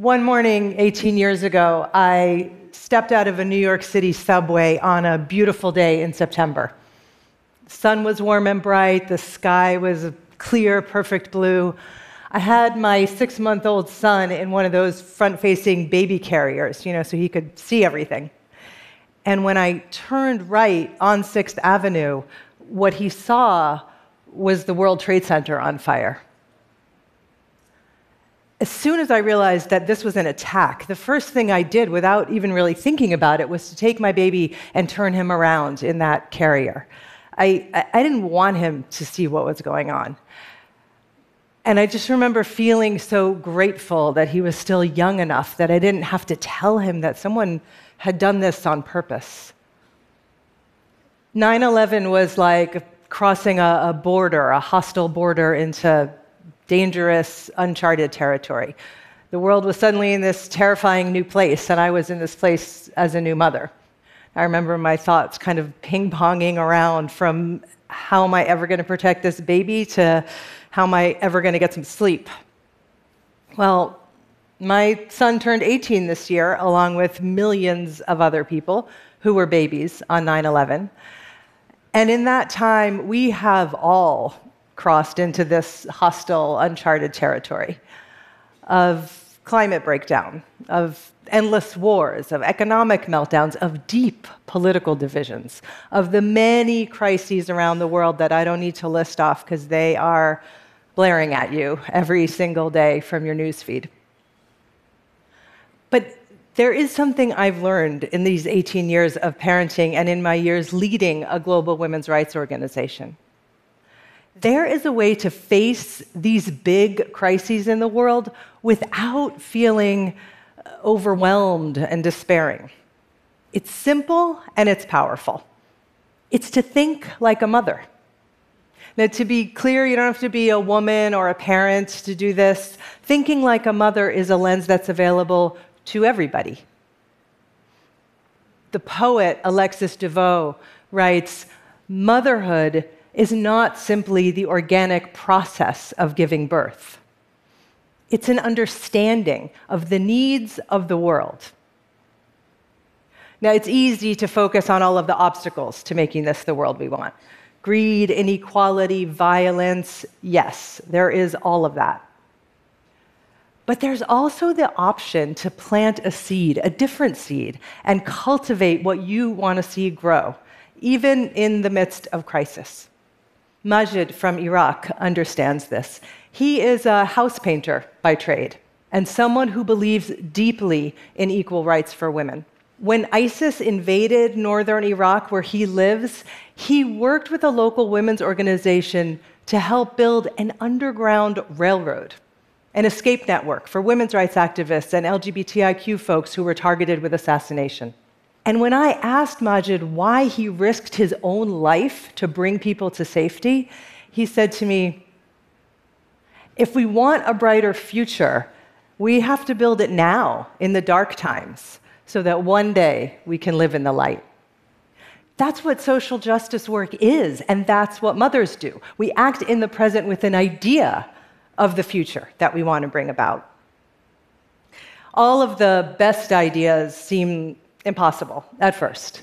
One morning, 18 years ago, I stepped out of a New York City subway on a beautiful day in September. The sun was warm and bright, the sky was clear, perfect blue. I had my six month old son in one of those front facing baby carriers, you know, so he could see everything. And when I turned right on 6th Avenue, what he saw was the World Trade Center on fire. As soon as I realized that this was an attack, the first thing I did without even really thinking about it was to take my baby and turn him around in that carrier. I, I didn't want him to see what was going on. And I just remember feeling so grateful that he was still young enough that I didn't have to tell him that someone had done this on purpose. 9 11 was like crossing a, a, border, a hostile border into dangerous, uncharted territory. The world was suddenly in this terrifying new place, and I was in this place as a new mother. I remember my thoughts kind of ping ponging around from how am I ever going to protect this baby to how am I ever going to get some sleep? Well, my son turned 18 this year, along with millions of other people who were babies on 9 11. And in that time, we have all crossed into this hostile, uncharted territory of climate breakdown, of endless wars, of economic meltdowns, of deep political divisions, of the many crises around the world that I don't need to list off because they are blaring at you every single day from your newsfeed. But there is something I've learned in these 18 years of parenting and in my years leading a global women's rights organization. There is a way to face these big crises in the world without feeling uh, overwhelmed and despairing. It's simple and it's powerful. It's to think like a mother. Now, to be clear, you don't have to be a woman or a parent to do this. Thinking like a mother is a lens that's available to everybody. The poet Alexis De Veaux writes Motherhood is not simply the organic process of giving birth, it's an understanding of the needs of the world. Now, it's easy to focus on all of the obstacles to making this the world we want greed, inequality, violence. Yes, there is all of that. But there's also the option to plant a seed, a different seed, and cultivate what you want to see grow, even in the midst of crisis. Majid from Iraq understands this. He is a house painter by trade and someone who believes deeply in equal rights for women. When ISIS invaded northern Iraq, where he lives, he worked with a local women's organization to help build an underground railroad an escape network for women's rights activists and LGBTIQ folks who were targeted with assassination. And when I asked Majid why he risked his own life to bring people to safety, he said to me, If we want a brighter future, we have to build it now in the dark times so that one day we can live in the light. That's what social justice work is, and that's what mothers do. We act in the present with an idea of the future that we want to bring about. All of the best ideas seem impossible at first.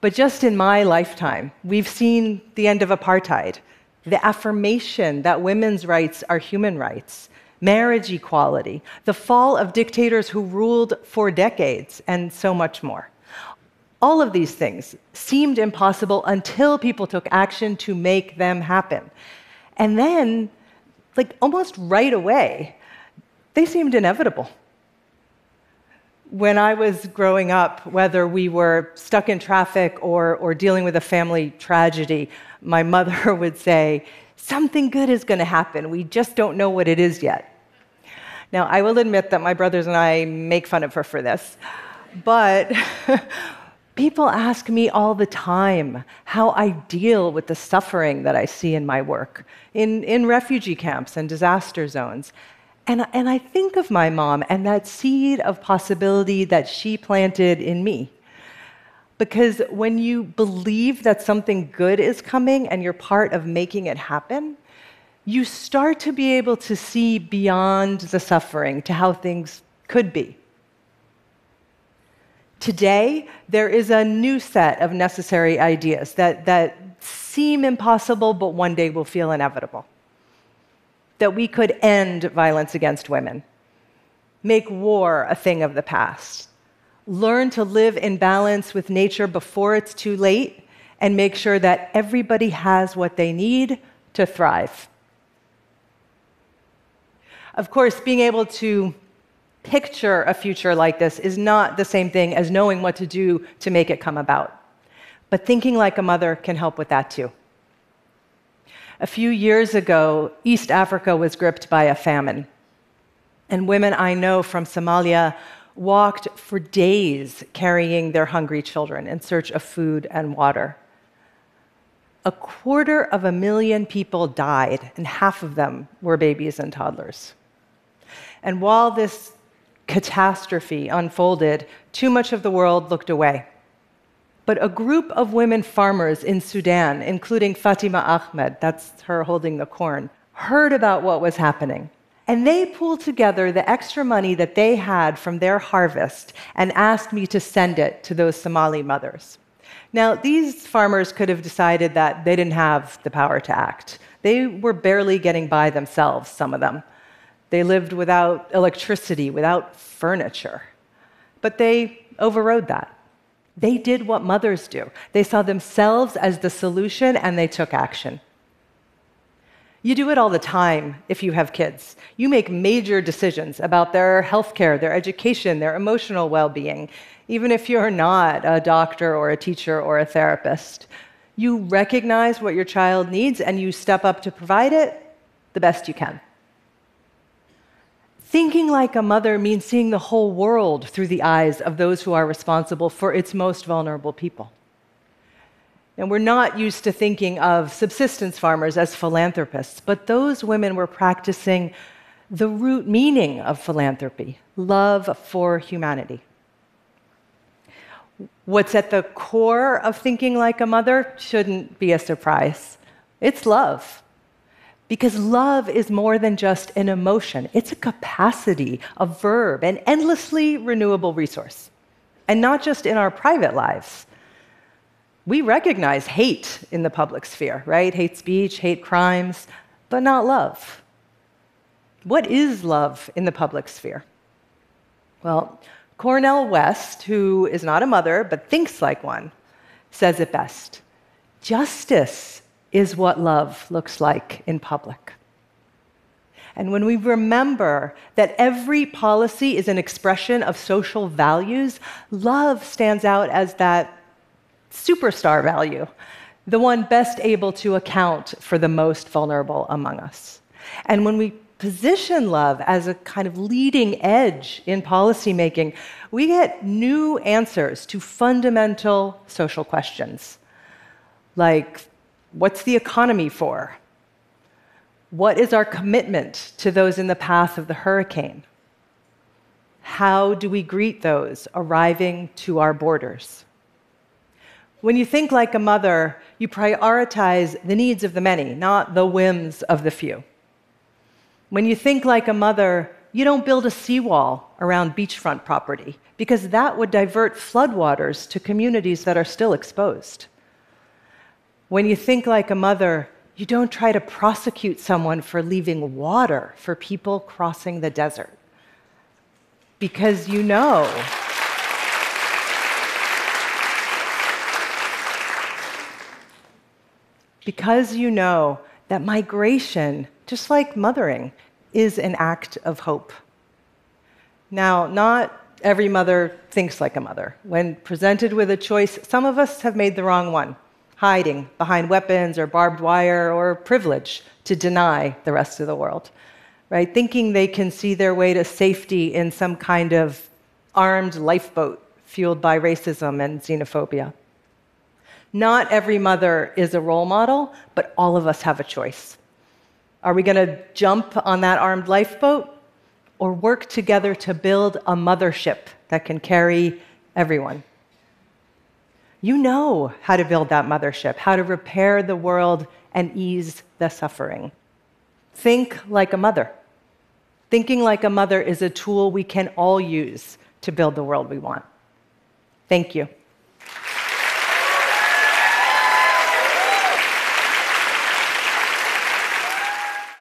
But just in my lifetime, we've seen the end of apartheid, the affirmation that women's rights are human rights, marriage equality, the fall of dictators who ruled for decades, and so much more. All of these things seemed impossible until people took action to make them happen. And then like almost right away, they seemed inevitable. When I was growing up, whether we were stuck in traffic or, or dealing with a family tragedy, my mother would say, Something good is going to happen. We just don't know what it is yet. Now, I will admit that my brothers and I make fun of her for this, but people ask me all the time how I deal with the suffering that I see in my work in, in refugee camps and disaster zones. And, and I think of my mom and that seed of possibility that she planted in me. Because when you believe that something good is coming and you're part of making it happen, you start to be able to see beyond the suffering to how things could be. Today, there is a new set of necessary ideas that, that seem impossible, but one day will feel inevitable. That we could end violence against women, make war a thing of the past, learn to live in balance with nature before it's too late, and make sure that everybody has what they need to thrive. Of course, being able to picture a future like this is not the same thing as knowing what to do to make it come about. But thinking like a mother can help with that too. A few years ago, East Africa was gripped by a famine. And women I know from Somalia walked for days carrying their hungry children in search of food and water. A quarter of a million people died, and half of them were babies and toddlers. And while this catastrophe unfolded, too much of the world looked away. But a group of women farmers in Sudan, including Fatima Ahmed, that's her holding the corn, heard about what was happening. And they pooled together the extra money that they had from their harvest and asked me to send it to those Somali mothers. Now, these farmers could have decided that they didn't have the power to act. They were barely getting by themselves, some of them. They lived without electricity, without furniture. But they overrode that. They did what mothers do they saw themselves as the solution and they took action. You do it all the time if you have kids. You make major decisions about their health care, their education, their emotional well being, even if you're not a doctor or a teacher or a therapist. You recognize what your child needs and you step up to provide it the best you can. Thinking like a mother means seeing the whole world through the eyes of those who are responsible for its most vulnerable people. And we're not used to thinking of subsistence farmers as philanthropists, but those women were practicing the root meaning of philanthropy love for humanity. What's at the core of thinking like a mother shouldn't be a surprise it's love. Because love is more than just an emotion, it's a capacity, a verb, an endlessly renewable resource. And not just in our private lives. We recognize hate in the public sphere, right? Hate speech, hate crimes, but not love. What is love in the public sphere? Well, Cornel West, who is not a mother but thinks like one, says it best Justice is what love looks like in public. And when we remember that every policy is an expression of social values, love stands out as that superstar value, the one best able to account for the most vulnerable among us. And when we position love as a kind of leading edge in policymaking, we get new answers to fundamental social questions like What's the economy for? What is our commitment to those in the path of the hurricane? How do we greet those arriving to our borders? When you think like a mother, you prioritize the needs of the many, not the whims of the few. When you think like a mother, you don't build a seawall around beachfront property because that would divert floodwaters to communities that are still exposed. When you think like a mother, you don't try to prosecute someone for leaving water for people crossing the desert. Because you know. because you know that migration, just like mothering, is an act of hope. Now, not every mother thinks like a mother. When presented with a choice, some of us have made the wrong one hiding behind weapons or barbed wire or privilege to deny the rest of the world, right? Thinking they can see their way to safety in some kind of armed lifeboat fueled by racism and xenophobia. Not every mother is a role model, but all of us have a choice. Are we going to jump on that armed lifeboat or work together to build a mothership that can carry everyone? You know how to build that mothership, how to repair the world and ease the suffering. Think like a mother. Thinking like a mother is a tool we can all use to build the world we want. Thank you.